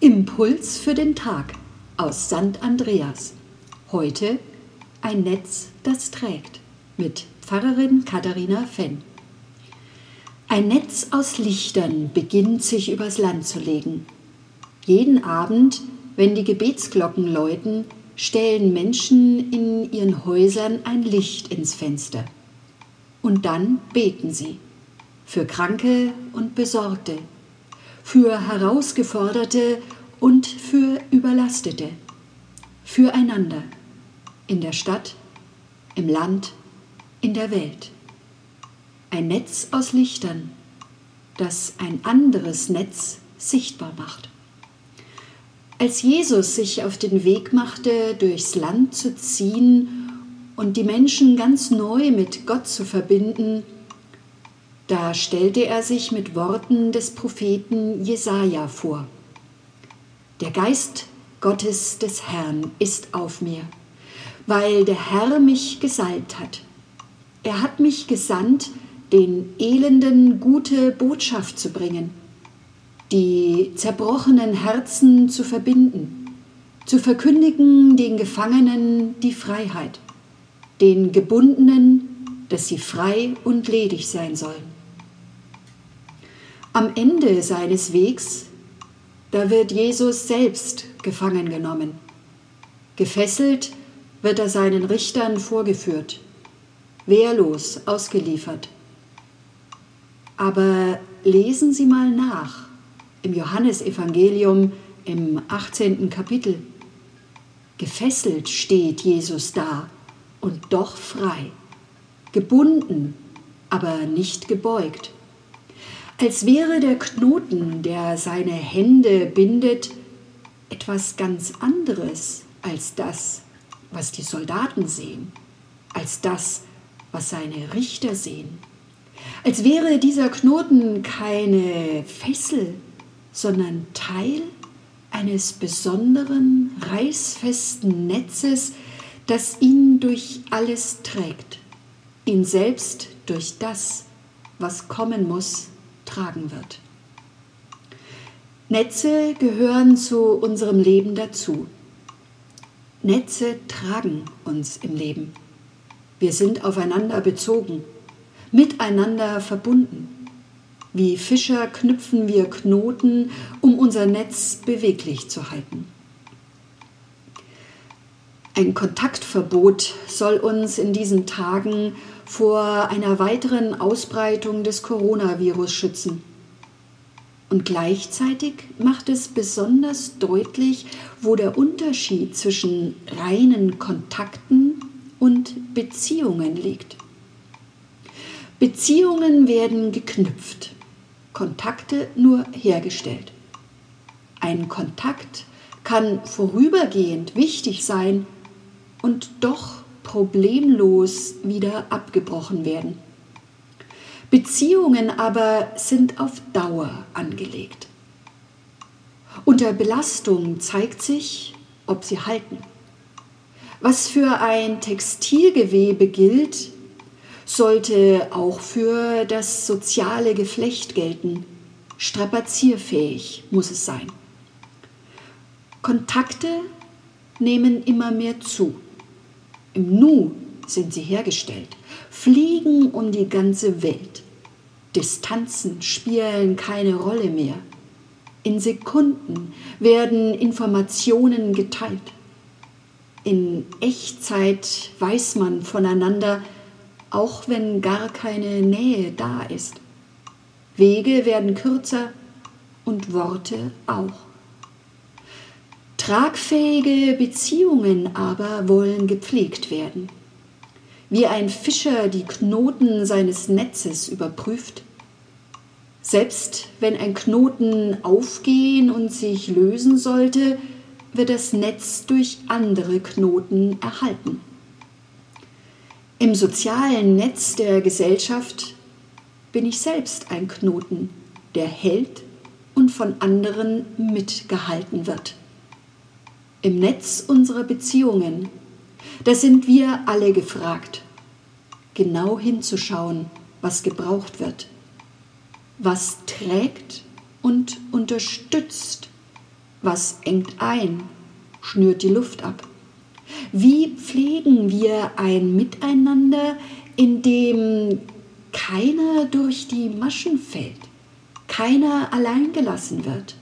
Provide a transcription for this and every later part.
Impuls für den Tag aus St. Andreas. Heute ein Netz, das trägt mit Pfarrerin Katharina Fenn. Ein Netz aus Lichtern beginnt sich übers Land zu legen. Jeden Abend, wenn die Gebetsglocken läuten, stellen Menschen in ihren Häusern ein Licht ins Fenster. Und dann beten sie für Kranke und Besorgte, für Herausgeforderte und für Überlastete, füreinander, in der Stadt, im Land, in der Welt. Ein Netz aus Lichtern, das ein anderes Netz sichtbar macht. Als Jesus sich auf den Weg machte, durchs Land zu ziehen und die Menschen ganz neu mit Gott zu verbinden, da stellte er sich mit Worten des Propheten Jesaja vor. Der Geist Gottes des Herrn ist auf mir, weil der Herr mich gesalbt hat. Er hat mich gesandt, den Elenden gute Botschaft zu bringen, die zerbrochenen Herzen zu verbinden, zu verkündigen den Gefangenen die Freiheit, den Gebundenen, dass sie frei und ledig sein sollen. Am Ende seines Wegs, da wird Jesus selbst gefangen genommen. Gefesselt wird er seinen Richtern vorgeführt, wehrlos ausgeliefert. Aber lesen Sie mal nach im Johannesevangelium im 18. Kapitel. Gefesselt steht Jesus da und doch frei, gebunden, aber nicht gebeugt als wäre der Knoten, der seine Hände bindet, etwas ganz anderes als das, was die Soldaten sehen, als das, was seine Richter sehen. Als wäre dieser Knoten keine Fessel, sondern Teil eines besonderen, reißfesten Netzes, das ihn durch alles trägt, ihn selbst durch das, was kommen muss, tragen wird. Netze gehören zu unserem Leben dazu. Netze tragen uns im Leben. Wir sind aufeinander bezogen, miteinander verbunden. Wie Fischer knüpfen wir Knoten, um unser Netz beweglich zu halten. Ein Kontaktverbot soll uns in diesen Tagen vor einer weiteren Ausbreitung des Coronavirus schützen. Und gleichzeitig macht es besonders deutlich, wo der Unterschied zwischen reinen Kontakten und Beziehungen liegt. Beziehungen werden geknüpft, Kontakte nur hergestellt. Ein Kontakt kann vorübergehend wichtig sein und doch problemlos wieder abgebrochen werden. Beziehungen aber sind auf Dauer angelegt. Unter Belastung zeigt sich, ob sie halten. Was für ein Textilgewebe gilt, sollte auch für das soziale Geflecht gelten. Strapazierfähig muss es sein. Kontakte nehmen immer mehr zu. Im Nu sind sie hergestellt, fliegen um die ganze Welt. Distanzen spielen keine Rolle mehr. In Sekunden werden Informationen geteilt. In Echtzeit weiß man voneinander, auch wenn gar keine Nähe da ist. Wege werden kürzer und Worte auch. Tragfähige Beziehungen aber wollen gepflegt werden. Wie ein Fischer die Knoten seines Netzes überprüft, selbst wenn ein Knoten aufgehen und sich lösen sollte, wird das Netz durch andere Knoten erhalten. Im sozialen Netz der Gesellschaft bin ich selbst ein Knoten, der hält und von anderen mitgehalten wird im Netz unserer Beziehungen, da sind wir alle gefragt, genau hinzuschauen, was gebraucht wird, was trägt und unterstützt, Was engt ein, schnürt die Luft ab. Wie pflegen wir ein Miteinander, in dem keiner durch die Maschen fällt, keiner allein gelassen wird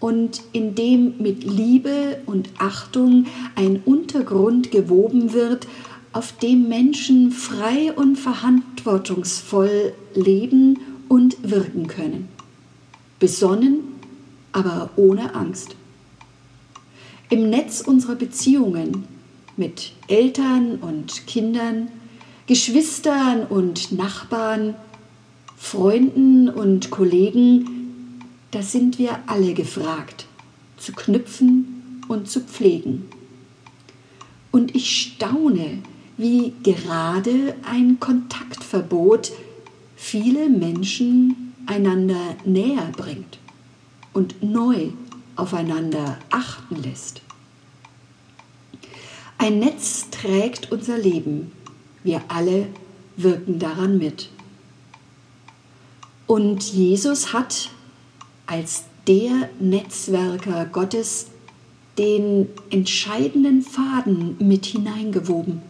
und in dem mit Liebe und Achtung ein Untergrund gewoben wird, auf dem Menschen frei und verantwortungsvoll leben und wirken können. Besonnen, aber ohne Angst. Im Netz unserer Beziehungen mit Eltern und Kindern, Geschwistern und Nachbarn, Freunden und Kollegen, da sind wir alle gefragt, zu knüpfen und zu pflegen. Und ich staune, wie gerade ein Kontaktverbot viele Menschen einander näher bringt und neu aufeinander achten lässt. Ein Netz trägt unser Leben wir alle wirken daran mit. Und Jesus hat als der Netzwerker Gottes den entscheidenden Faden mit hineingewoben.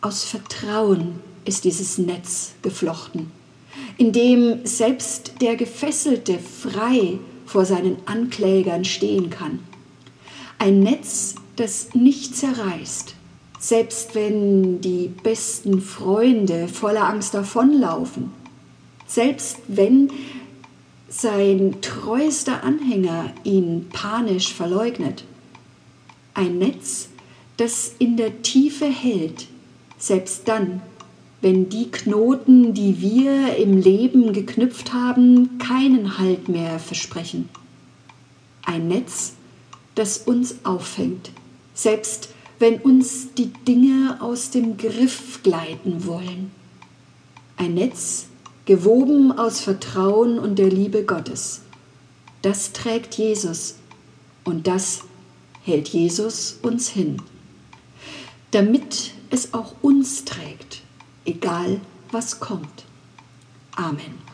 Aus Vertrauen ist dieses Netz geflochten, in dem selbst der Gefesselte frei vor seinen Anklägern stehen kann. Ein Netz, das nicht zerreißt, selbst wenn die besten Freunde voller Angst davonlaufen, selbst wenn sein treuester Anhänger ihn panisch verleugnet. Ein Netz, das in der Tiefe hält, selbst dann, wenn die Knoten, die wir im Leben geknüpft haben, keinen Halt mehr versprechen. Ein Netz, das uns auffängt, selbst wenn uns die Dinge aus dem Griff gleiten wollen. Ein Netz, gewoben aus Vertrauen und der Liebe Gottes. Das trägt Jesus und das hält Jesus uns hin, damit es auch uns trägt, egal was kommt. Amen.